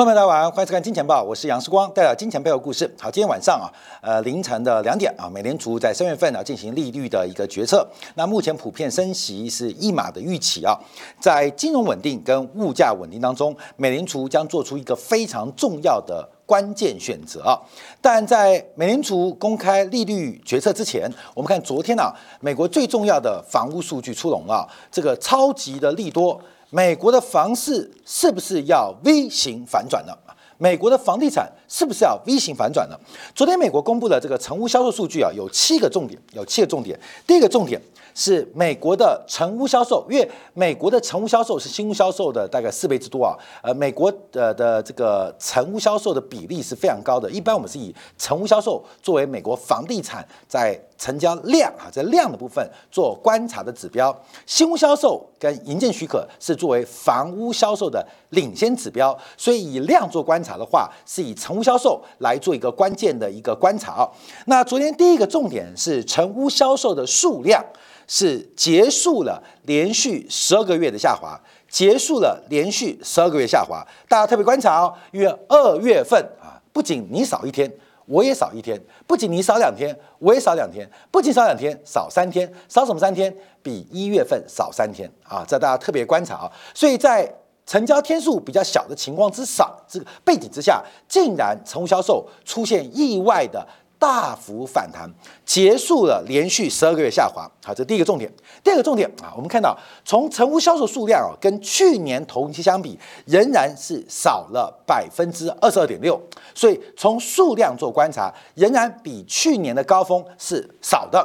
朋友们大家晚上好欢迎收看《金钱报》，我是杨世光，带来金钱背后故事。好，今天晚上啊，呃，凌晨的两点啊，美联储在三月份呢进行利率的一个决策。那目前普遍升息是一码的预期啊，在金融稳定跟物价稳定当中，美联储将做出一个非常重要的关键选择啊。但在美联储公开利率决策之前，我们看昨天啊，美国最重要的房屋数据出笼啊，这个超级的利多。美国的房市是不是要 V 型反转了？美国的房地产是不是要 V 型反转呢？昨天美国公布的这个成屋销售数据啊，有七个重点，有七个重点。第一个重点是美国的成屋销售，因为美国的成屋销售是新屋销售的大概四倍之多啊。呃，美国的的这个成屋销售的比例是非常高的，一般我们是以成屋销售作为美国房地产在成交量啊，在量的部分做观察的指标，新屋销售跟营建许可是作为房屋销售的领先指标，所以以量做观察的话，是以成屋销售来做一个关键的一个观察啊。那昨天第一个重点是成屋销售的数量是结束了连续十二个月的下滑，结束了连续十二个月下滑，大家特别观察哦，因为二月份啊，不仅你少一天。我也少一天，不仅你少两天，我也少两天，不仅少两天，少三天，少什么三天？比一月份少三天啊！这大家特别观察啊！所以在成交天数比较小的情况之少，这个背景之下，竟然成屋销售出现意外的。大幅反弹，结束了连续十二个月下滑。好，这第一个重点。第二个重点啊，我们看到从成屋销售数量啊，跟去年同期相比，仍然是少了百分之二十二点六。所以从数量做观察，仍然比去年的高峰是少的。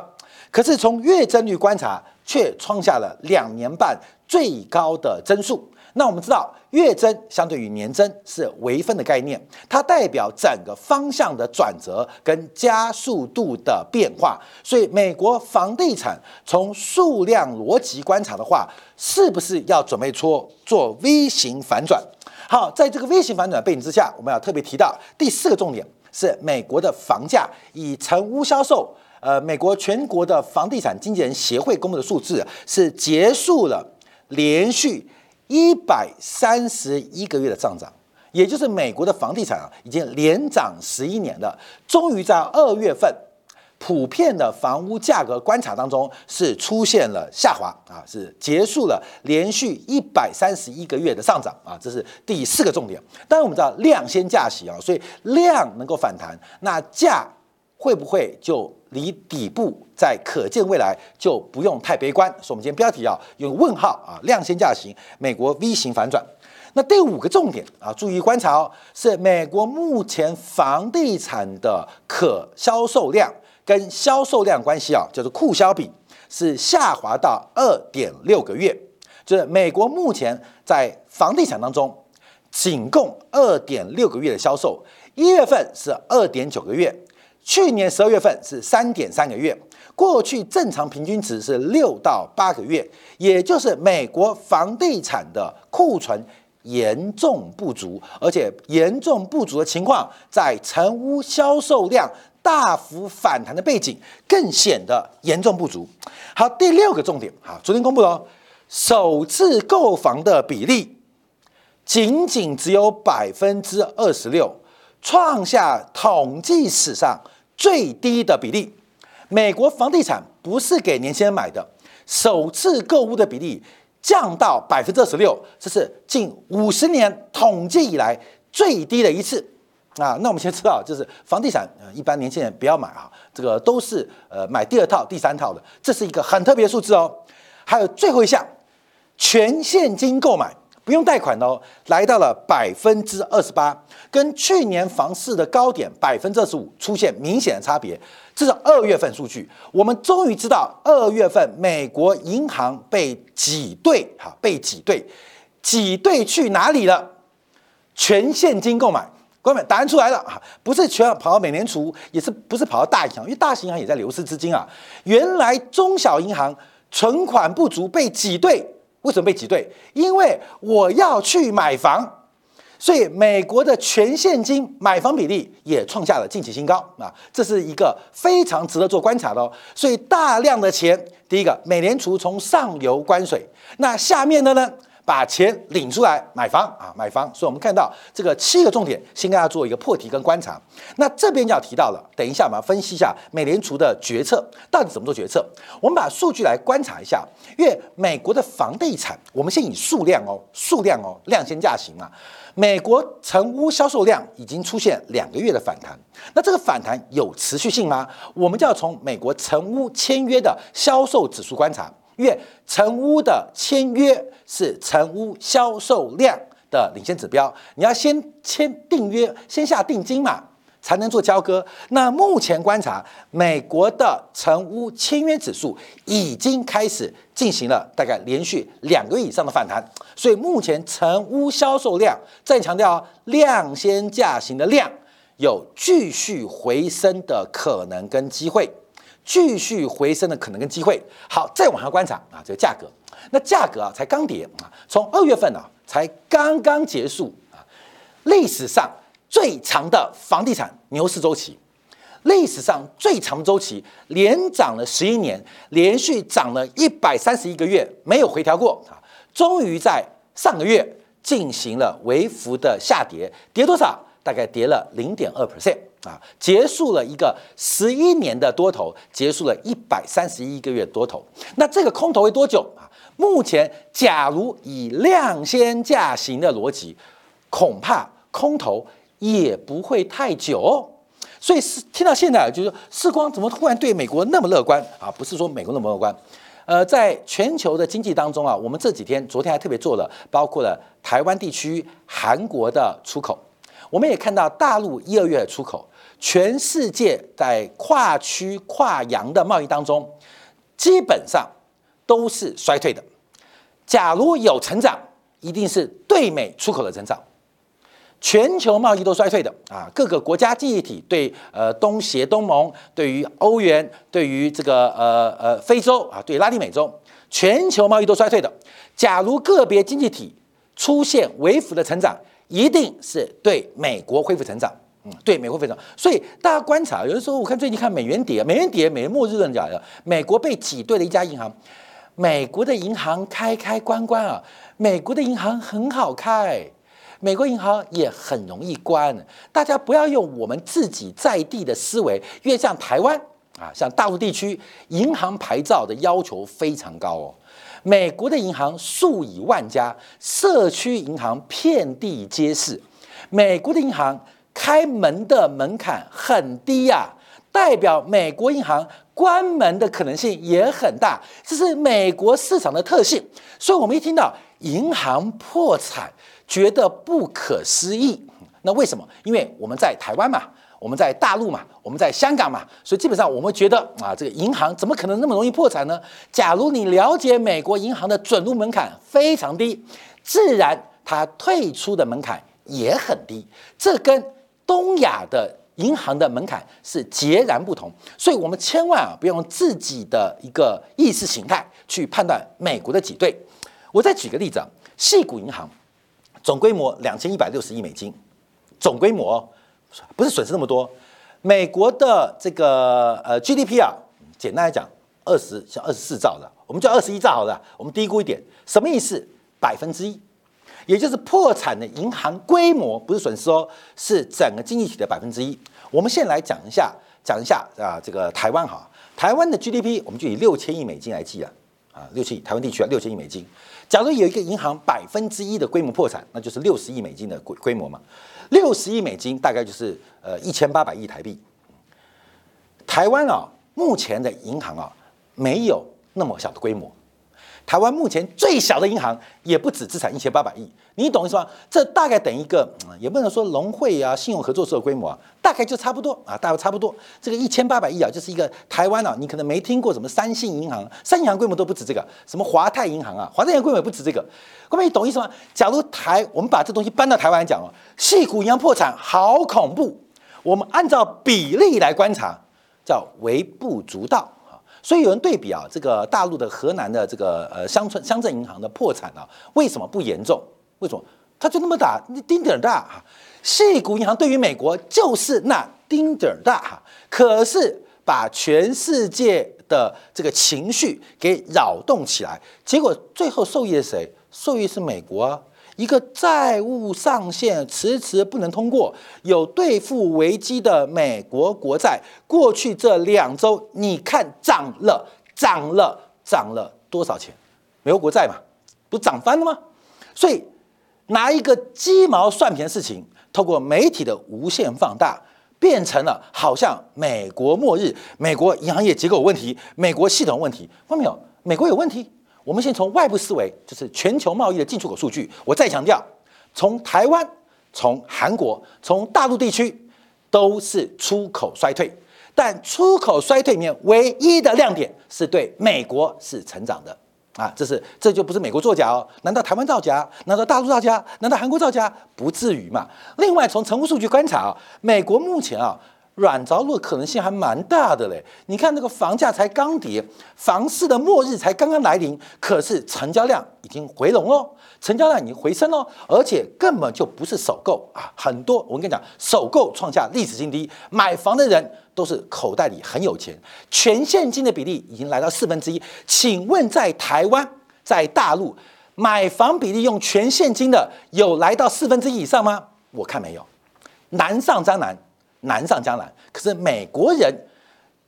可是从月增率观察，却创下了两年半最高的增速。那我们知道，月增相对于年增是微分的概念，它代表整个方向的转折跟加速度的变化。所以，美国房地产从数量逻辑观察的话，是不是要准备出做 V 型反转？好，在这个 V 型反转背景之下，我们要特别提到第四个重点是美国的房价以成屋销售。呃，美国全国的房地产经纪人协会公布的数字是结束了连续。一百三十一个月的上涨，也就是美国的房地产啊，已经连涨十一年了。终于在二月份，普遍的房屋价格观察当中是出现了下滑啊，是结束了连续一百三十一个月的上涨啊，这是第四个重点。当然我们知道量先价起啊，所以量能够反弹，那价。会不会就离底部在可见未来就不用太悲观？所以，我们今天标题啊用问号啊，量先价行，美国 V 型反转。那第五个重点啊，注意观察哦，是美国目前房地产的可销售量跟销售量关系啊，叫做库销比是下滑到二点六个月，就是美国目前在房地产当中仅供二点六个月的销售，一月份是二点九个月。去年十二月份是三点三个月，过去正常平均值是六到八个月，也就是美国房地产的库存严重不足，而且严重不足的情况，在成屋销售量大幅反弹的背景更显得严重不足。好，第六个重点，好，昨天公布了首次购房的比例仅仅只有百分之二十六，创下统计史上。最低的比例，美国房地产不是给年轻人买的，首次购物的比例降到百分之二十六，这是近五十年统计以来最低的一次啊。那我们先知道，就是房地产，呃，一般年轻人不要买啊，这个都是呃买第二套、第三套的，这是一个很特别数字哦。还有最后一项，全现金购买。不用贷款哦，来到了百分之二十八，跟去年房市的高点百分之二十五出现明显的差别。这是二月份数据，我们终于知道二月份美国银行被挤兑，哈，被挤兑，挤兑去哪里了？全现金购买，各位答案出来了哈，不是全跑到美联储，也是不是跑到大银行，因为大型银行也在流失资金啊。原来中小银行存款不足被挤兑。为什么被挤兑？因为我要去买房，所以美国的全现金买房比例也创下了近期新高啊！这是一个非常值得做观察的哦。所以大量的钱，第一个，美联储从上游关水，那下面的呢，把钱领出来买房啊，买房。所以我们看到这个七个重点，先跟大家做一个破题跟观察。那这边就要提到了，等一下我们要分析一下美联储的决策到底怎么做决策。我们把数据来观察一下，因为美国的房地产，我们先以数量哦，数量哦，量先价行啊。美国成屋销售量已经出现两个月的反弹，那这个反弹有持续性吗？我们就要从美国成屋签约的销售指数观察，因为成屋的签约是成屋销售量的领先指标，你要先签订约，先下定金嘛。才能做交割。那目前观察，美国的成屋签约指数已经开始进行了大概连续两个月以上的反弹，所以目前成屋销售量，再强调量先价行的量有继续回升的可能跟机会，继续回升的可能跟机会。好，再往下观察啊，这个价格，那价格啊才刚跌啊，从二月份啊才刚刚结束啊，历史上。最长的房地产牛市周期，历史上最长周期，连涨了十一年，连续涨了一百三十一个月，没有回调过啊！终于在上个月进行了微幅的下跌，跌多少？大概跌了零点二 percent 啊！结束了一个十一年的多头，结束了一百三十一个月多头。那这个空头会多久啊？目前，假如以量先价行的逻辑，恐怕空头。也不会太久，所以是听到现在就是世光怎么突然对美国那么乐观啊？不是说美国那么乐观，呃，在全球的经济当中啊，我们这几天昨天还特别做了，包括了台湾地区、韩国的出口，我们也看到大陆一二月出口，全世界在跨区跨洋的贸易当中，基本上都是衰退的。假如有成长，一定是对美出口的成长。全球贸易都衰退的啊，各个国家经济体对呃东协、东盟，对于欧元，对于这个呃呃非洲啊，对拉丁美洲，全球贸易都衰退的。假如个别经济体出现微幅的成长，一定是对美国恢复成长。对美国非常。所以大家观察，有的时候我看最近看美元跌，美元跌，美元末日论讲的，美国被挤兑的一家银行，美国的银行开开关关啊，美国的银行很好开。美国银行也很容易关，大家不要用我们自己在地的思维，因为像台湾啊，像大陆地区，银行牌照的要求非常高哦。美国的银行数以万家，社区银行遍地皆是，美国的银行开门的门槛很低呀，代表美国银行关门的可能性也很大，这是美国市场的特性。所以，我们一听到银行破产。觉得不可思议，那为什么？因为我们在台湾嘛，我们在大陆嘛，我们在香港嘛，所以基本上我们觉得啊，这个银行怎么可能那么容易破产呢？假如你了解美国银行的准入门槛非常低，自然它退出的门槛也很低，这跟东亚的银行的门槛是截然不同。所以我们千万啊，不用自己的一个意识形态去判断美国的挤兑。我再举个例子啊，细谷银行。总规模两千一百六十亿美金，总规模不是损失那么多。美国的这个呃 GDP 啊，简单来讲，二十像二十四兆的，我们叫二十一兆好了，我们低估一点，什么意思？百分之一，也就是破产的银行规模不是损失哦，是整个经济体的百分之一。我们先来讲一下，讲一下啊，这个台湾哈，台湾的 GDP 我们就以六千亿美金来计啊，啊，六千亿台湾地区啊，六千亿美金。假如有一个银行百分之一的规模破产，那就是六十亿美金的规规模嘛？六十亿美金大概就是呃一千八百亿台币。台湾啊，目前的银行啊，没有那么小的规模。台湾目前最小的银行也不止资产一千八百亿，你懂意思吗？这大概等一个，也不能说融汇啊、信用合作社的规模啊，大概就差不多啊，大概差不多。这个一千八百亿啊，就是一个台湾啊，你可能没听过什么三信银行，三信银行规模都不止这个，什么华泰银行啊，华泰银行规模也不止这个。各位，你懂意思吗？假如台我们把这东西搬到台湾来讲哦，细谷银行破产好恐怖，我们按照比例来观察，叫微不足道。所以有人对比啊，这个大陆的河南的这个呃乡村乡镇银行的破产啊，为什么不严重？为什么它就那么大，丁点儿大哈？细谷银行对于美国就是那丁点儿大哈，可是把全世界的这个情绪给扰动起来，结果最后受益的谁？受益是美国啊。一个债务上限迟迟不能通过，有兑付危机的美国国债，过去这两周你看涨了，涨了，涨了多少钱？美国国债嘛，不涨翻了吗？所以拿一个鸡毛蒜皮的事情，透过媒体的无限放大，变成了好像美国末日，美国银行业结构有问题，美国系统问题，看到没有？美国有问题。我们先从外部思维，就是全球贸易的进出口数据。我再强调，从台湾、从韩国、从大陆地区，都是出口衰退。但出口衰退里面唯一的亮点是对美国是成长的啊！这是这就不是美国作假哦？难道台湾造假？难道大陆造假？难道韩国造假？不至于嘛！另外，从成务数据观察啊，美国目前啊。软着陆的可能性还蛮大的嘞！你看那个房价才刚跌，房市的末日才刚刚来临，可是成交量已经回笼哦，成交量已经回升哦，而且根本就不是首购啊！很多我跟你讲，首购创下历史新低，买房的人都是口袋里很有钱，全现金的比例已经来到四分之一。请问在台湾，在大陆买房比例用全现金的有来到四分之一以上吗？我看没有，难上加难。难上加难，可是美国人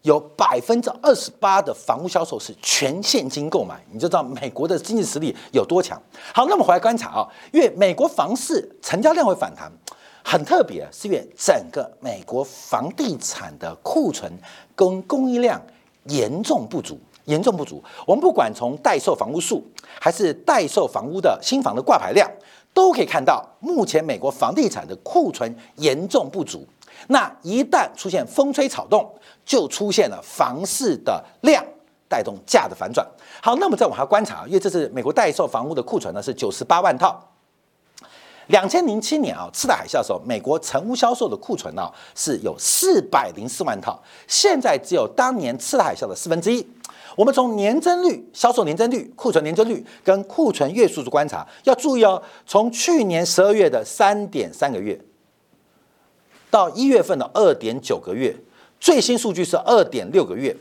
有百分之二十八的房屋销售是全现金购买，你就知道美国的经济实力有多强。好，那么回来观察啊，因为美国房市成交量会反弹，很特别，是因为整个美国房地产的库存跟供应量严重不足，严重不足。我们不管从待售房屋数，还是待售房屋的新房的挂牌量，都可以看到，目前美国房地产的库存严重不足。那一旦出现风吹草动，就出现了房市的量带动价的反转。好，那么再往下观察，因为这是美国待售房屋的库存呢，是九十八万套。两千零七年啊，次贷海啸的时候，美国成屋销售的库存呢是有四百零四万套，现在只有当年次贷海啸的四分之一。我们从年增率、销售年增率、库存年增率跟库存月数做观察，要注意哦，从去年十二月的三点三个月。到一月份的二点九个月，最新数据是二点六个月，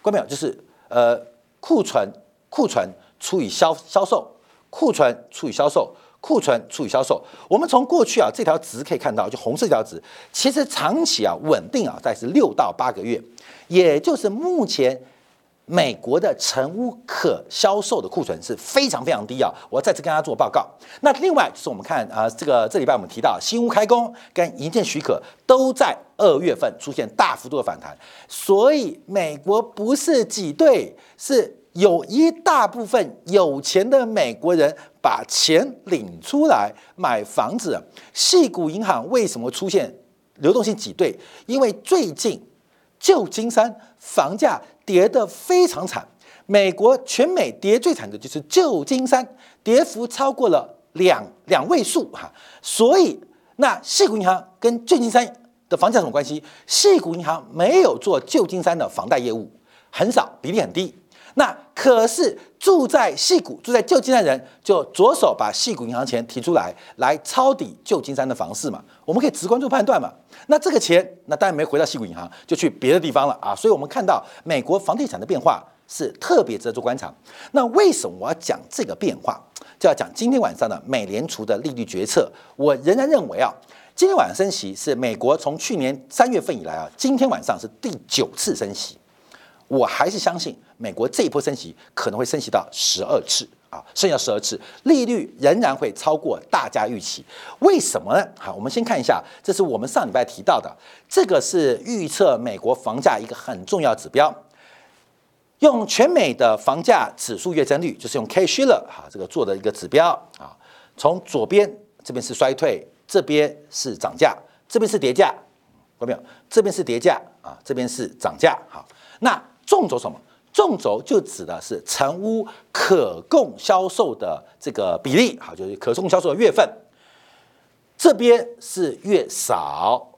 关没有？就是呃库存库存除以销销售，库存除以销售，库存除以销售。我们从过去啊这条值可以看到，就红色这条值，其实长期啊稳定啊在是六到八个月，也就是目前。美国的成屋可销售的库存是非常非常低啊！我再次跟大家做报告。那另外就是我们看啊，这个这礼拜我们提到新屋开工跟营建许可都在二月份出现大幅度的反弹，所以美国不是挤兑，是有一大部分有钱的美国人把钱领出来买房子。细股银行为什么出现流动性挤兑？因为最近旧金山房价。跌得非常惨，美国全美跌最惨的就是旧金山，跌幅超过了两两位数哈。所以，那细谷银行跟旧金山的房价什么关系？细谷银行没有做旧金山的房贷业务，很少，比例很低。那可是住在细谷、住在旧金山的人，就着手把细谷银行钱提出来，来抄底旧金山的房市嘛。我们可以直观做判断嘛。那这个钱，那当然没回到细谷银行，就去别的地方了啊。所以我们看到美国房地产的变化是特别值得做观察。那为什么我要讲这个变化？就要讲今天晚上的美联储的利率决策。我仍然认为啊，今天晚上升息是美国从去年三月份以来啊，今天晚上是第九次升息。我还是相信美国这一波升息可能会升息到十二次啊，剩下十二次，利率仍然会超过大家预期。为什么呢？好，我们先看一下，这是我们上礼拜提到的，这个是预测美国房价一个很重要指标，用全美的房价指数月增率，就是用 K Shiller 哈这个做的一个指标啊。从左边这边是衰退，这边是涨价，这边是跌价，看到没有？这边是跌价啊，这边是涨价。好，那。纵轴什么？纵轴就指的是成屋可供销售的这个比例，好，就是可供销售的月份。这边是越少，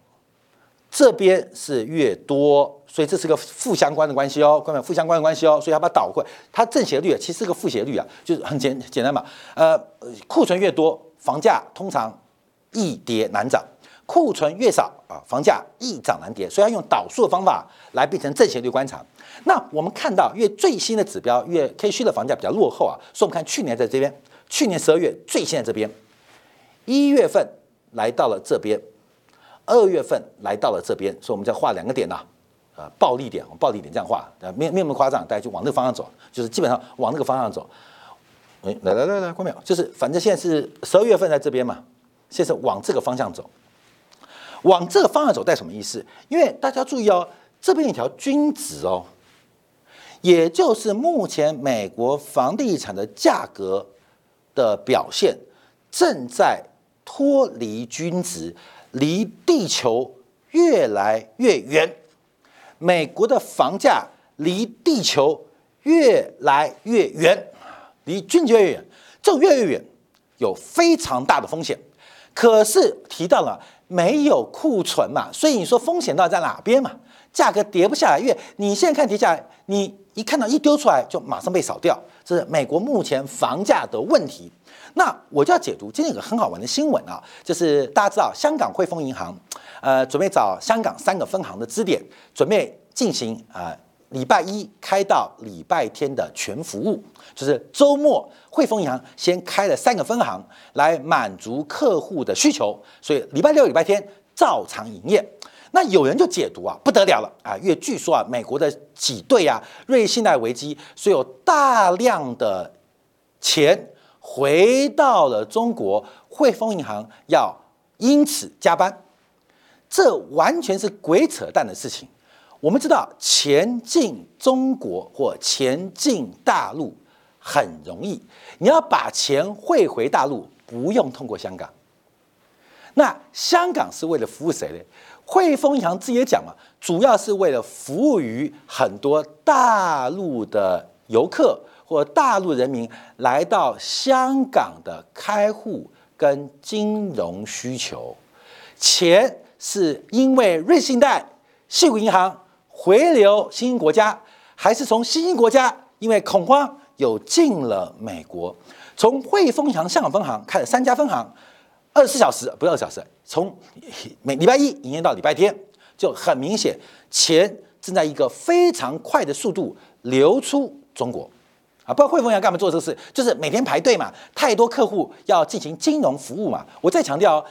这边是越多，所以这是个负相关的关系哦，各位，负相关的关系哦，所以要把它倒过来，它正斜率啊其实是个负斜率啊，就是很简简单嘛。呃，库存越多，房价通常易跌难涨。库存越少啊，房价易涨难跌，所以要用导数的方法来变成正斜率观察。那我们看到，越最新的指标，越 K 区的房价比较落后啊，所以我们看去年在这边，去年十二月最新在这边，一月份来到了这边，二月份来到了这边，所以我们再画两个点呐，呃，暴力点，暴力点这样画，呃，没没那么夸张，大家就往那个方向走，就是基本上往那个方向走。哎，来来来来，关淼，就是反正现在是十二月份在这边嘛，现在是往这个方向走，往这个方向走带什么意思？因为大家注意哦，这边一条均值哦。也就是目前美国房地产的价格的表现正在脱离均值，离地球越来越远。美国的房价离地球越来越远，离均值越远，这越来越远有非常大的风险。可是提到了没有库存嘛，所以你说风险到底在哪边嘛？价格跌不下来，因为你现在看跌下来，你一看到一丢出来就马上被扫掉，这是美国目前房价的问题。那我就要解读今天有个很好玩的新闻啊，就是大家知道香港汇丰银行，呃，准备找香港三个分行的支点，准备进行啊礼拜一开到礼拜天的全服务，就是周末汇丰银行先开了三个分行来满足客户的需求，所以礼拜六、礼拜天照常营业。那有人就解读啊，不得了了啊！因为据说啊，美国的挤兑啊，瑞信贷危机，所以有大量的钱回到了中国，汇丰银行要因此加班，这完全是鬼扯淡的事情。我们知道，钱进中国或钱进大陆很容易，你要把钱汇回大陆，不用通过香港。那香港是为了服务谁呢？汇丰银行自己也讲嘛，主要是为了服务于很多大陆的游客或大陆人民来到香港的开户跟金融需求。钱是因为瑞信贷、细谷银行回流新兴国家，还是从新兴国家因为恐慌有进了美国？从汇丰银行香港分行开了三家分行。二十四小时不是二十四小时，从每礼拜一营业到礼拜天，就很明显，钱正在一个非常快的速度流出中国，啊，不知道汇丰要干嘛做这个事，就是每天排队嘛，太多客户要进行金融服务嘛。我再强调，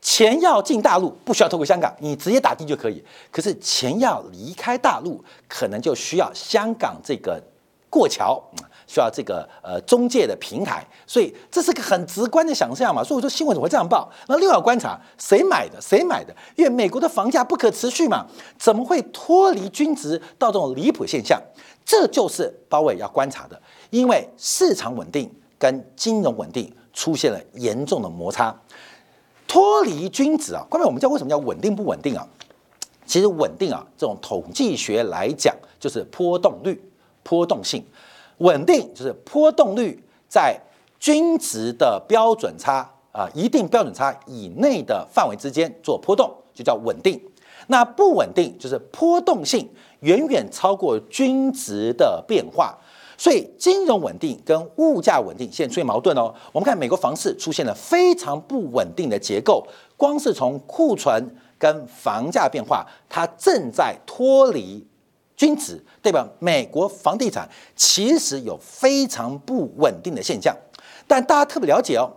钱要进大陆不需要透过香港，你直接打的就可以。可是钱要离开大陆，可能就需要香港这个过桥。需要这个呃中介的平台，所以这是个很直观的想象嘛。所以我说新闻怎么会这样报？那六要观察谁买的？谁买的？因为美国的房价不可持续嘛，怎么会脱离均值到这种离谱现象？这就是包伟要观察的，因为市场稳定跟金融稳定出现了严重的摩擦，脱离均值啊。关键我们叫为什么叫稳定不稳定啊？其实稳定啊，这种统计学来讲就是波动率、波动性。稳定就是波动率在均值的标准差啊，一定标准差以内的范围之间做波动，就叫稳定。那不稳定就是波动性远远超过均值的变化。所以金融稳定跟物价稳定现在出现矛盾哦。我们看美国房市出现了非常不稳定的结构，光是从库存跟房价变化，它正在脱离。均值代表美国房地产其实有非常不稳定的现象，但大家特别了解哦，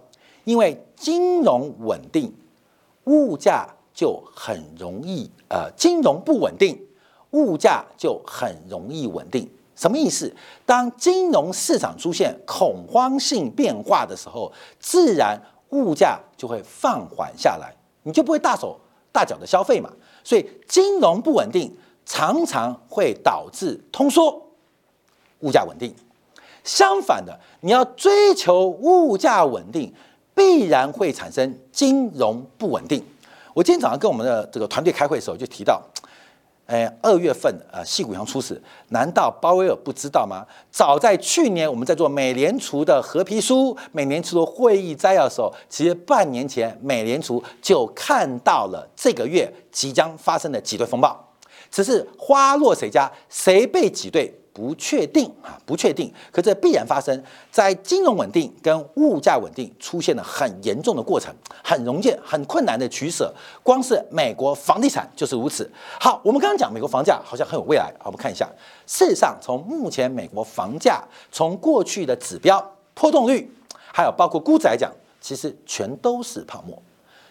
因为金融稳定，物价就很容易呃，金融不稳定，物价就很容易稳定。什么意思？当金融市场出现恐慌性变化的时候，自然物价就会放缓下来，你就不会大手大脚的消费嘛。所以金融不稳定。常常会导致通缩，物价稳定。相反的，你要追求物价稳定，必然会产生金融不稳定。我今天早上跟我们的这个团队开会的时候就提到，哎，二月份呃，细谷阳出事，难道鲍威尔不知道吗？早在去年我们在做美联储的合皮书、美联储的会议摘要的时候，其实半年前美联储就看到了这个月即将发生的挤兑风暴。只是花落谁家，谁被挤兑不确定啊，不确定。可这必然发生在金融稳定跟物价稳定出现了很严重的过程，很容易很困难的取舍。光是美国房地产就是如此。好，我们刚刚讲美国房价好像很有未来，好我们看一下。事实上，从目前美国房价从过去的指标波动率，还有包括估值来讲，其实全都是泡沫，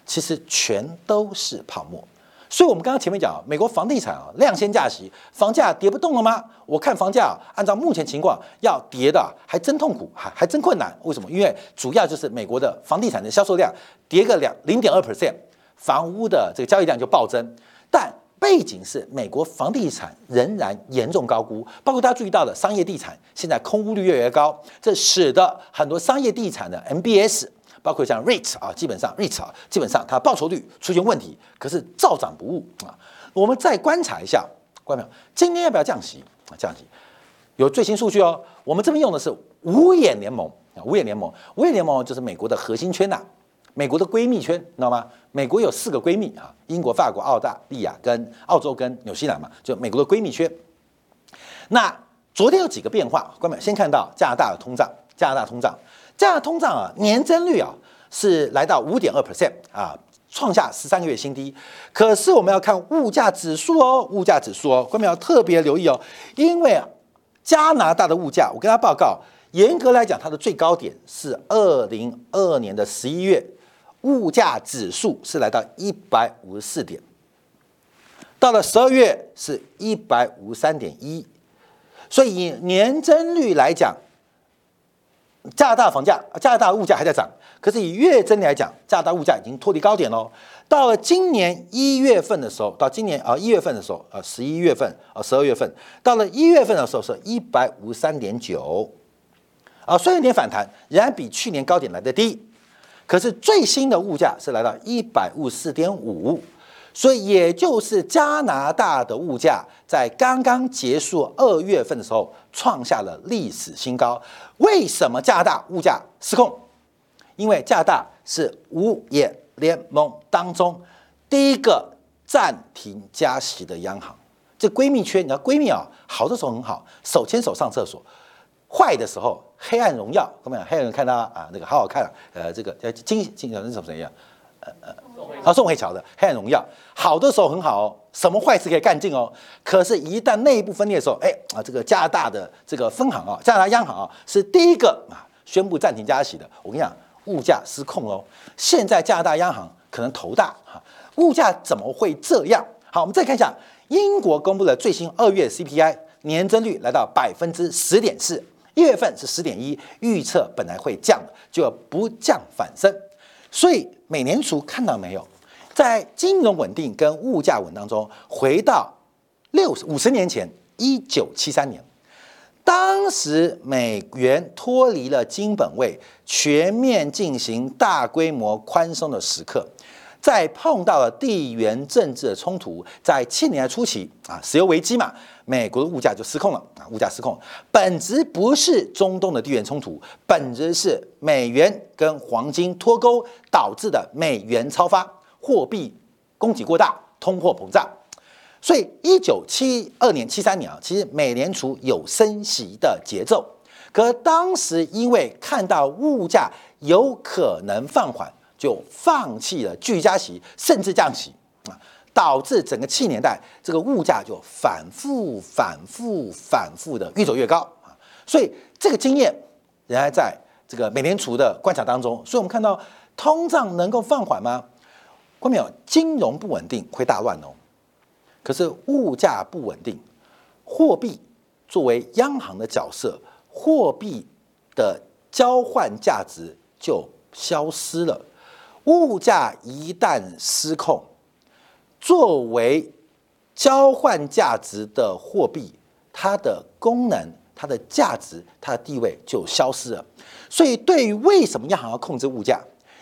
其实全都是泡沫。所以，我们刚刚前面讲，美国房地产啊，量先价息，房价跌不动了吗？我看房价按照目前情况要跌的还真痛苦，还还真困难。为什么？因为主要就是美国的房地产的销售量跌个两零点二 percent，房屋的这个交易量就暴增。但背景是美国房地产仍然严重高估，包括大家注意到的商业地产现在空屋率越来越高，这使得很多商业地产的 MBS。包括像 REIT 啊，基本上 REIT 啊，基本上它报酬率出现问题，可是照涨不误啊。我们再观察一下，观众，今天要不要降息啊？降息有最新数据哦。我们这边用的是五眼联盟啊，五眼联盟，五眼联盟就是美国的核心圈呐，美国的闺蜜圈，你知道吗？美国有四个闺蜜啊，英国、法国、澳大利亚跟澳洲跟纽西兰嘛，就美国的闺蜜圈。那昨天有几个变化，观众朋友先看到加拿大的通胀，加拿大通胀。这样通胀啊，年增率啊是来到五点二 percent 啊，创下十三个月新低。可是我们要看物价指数哦，物价指数哦，观众要特别留意哦，因为加拿大的物价，我跟他报告，严格来讲，它的最高点是二零二二年的十一月，物价指数是来到一百五十四点，到了十二月是一百五十三点一，所以年增率来讲。加拿大房价，加拿大物价还在涨，可是以月增来讲，加拿大物价已经脱离高点喽。到了今年一月份的时候，到今年啊一月份的时候，呃十一月份啊十二月份，到了一月份的时候是一百五十三点九，啊虽然有点反弹，仍然比去年高点来的低，可是最新的物价是来到一百五十四点五。所以，也就是加拿大的物价在刚刚结束二月份的时候创下了历史新高。为什么加拿大物价失控？因为加拿大是五眼联盟当中第一个暂停加息的央行。这闺蜜圈，你知道闺蜜啊，好的时候很好，手牵手上厕所；坏的时候，黑暗荣耀。各位黑人看到啊，那个好好看啊，呃，这个叫金金叫什么样？呃呃。啊，宋慧乔的《黑暗荣耀》，好的时候很好哦，什么坏事可以干尽哦。可是，一旦内部分裂的时候，哎啊，这个加拿大的这个分行啊，加拿大央行啊，是第一个啊宣布暂停加息的。我跟你讲，物价失控哦。现在加拿大央行可能头大哈，物价怎么会这样？好，我们再看一下英国公布的最新二月 CPI 年增率来到百分之十点四，一月份是十点一，预测本来会降的，就不降反升。所以，美联储看到没有，在金融稳定跟物价稳当中，回到六十五十年前，一九七三年，当时美元脱离了金本位，全面进行大规模宽松的时刻。在碰到了地缘政治的冲突，在七年初期啊，石油危机嘛，美国的物价就失控了啊，物价失控，本质不是中东的地缘冲突，本质是美元跟黄金脱钩导致的美元超发，货币供给过大，通货膨胀。所以一九七二年、七三年啊，其实美联储有升息的节奏，可当时因为看到物价有可能放缓。就放弃了巨加息，甚至降息啊，导致整个七年代这个物价就反复、反复、反复的越走越高啊。所以这个经验仍然在这个美联储的观察当中。所以我们看到通胀能够放缓吗？关键有？金融不稳定会大乱哦。可是物价不稳定，货币作为央行的角色，货币的交换价值就消失了。物价一旦失控，作为交换价值的货币，它的功能、它的价值、它的地位就消失了。所以，对于为什么央行要控制物价？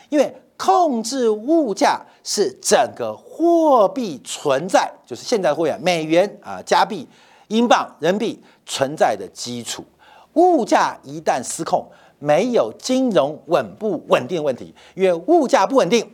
因为控制物价是整个货币存在，就是现在货币美元啊、加币、英镑、人民币存在的基础。物价一旦失控，没有金融稳不稳定的问题，因为物价不稳定，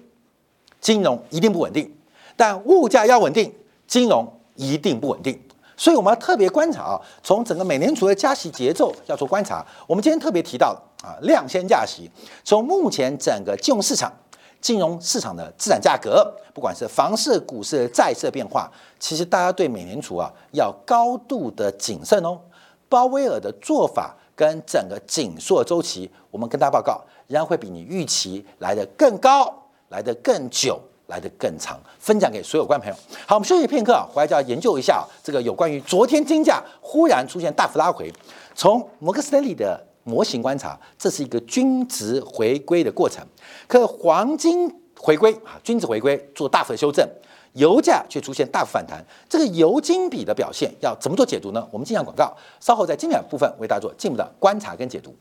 金融一定不稳定。但物价要稳定，金融一定不稳定。所以我们要特别观察啊，从整个美联储的加息节奏要做观察。我们今天特别提到啊，量先加息。从目前整个金融市场、金融市场的资产价格，不管是房市、股市、债市的变化，其实大家对美联储啊要高度的谨慎哦。鲍威尔的做法。跟整个紧缩周期，我们跟大家报告，仍然会比你预期来得更高，来得更久。来的更长，分享给所有观朋友。好，我们休息片刻啊，回来就要研究一下这个有关于昨天金价忽然出现大幅拉回。从摩根斯坦利的模型观察，这是一个均值回归的过程。可黄金回归啊，均值回归做大幅的修正，油价却出现大幅反弹。这个油金比的表现要怎么做解读呢？我们进下广告，稍后在精选部分为大家做进一步的观察跟解读。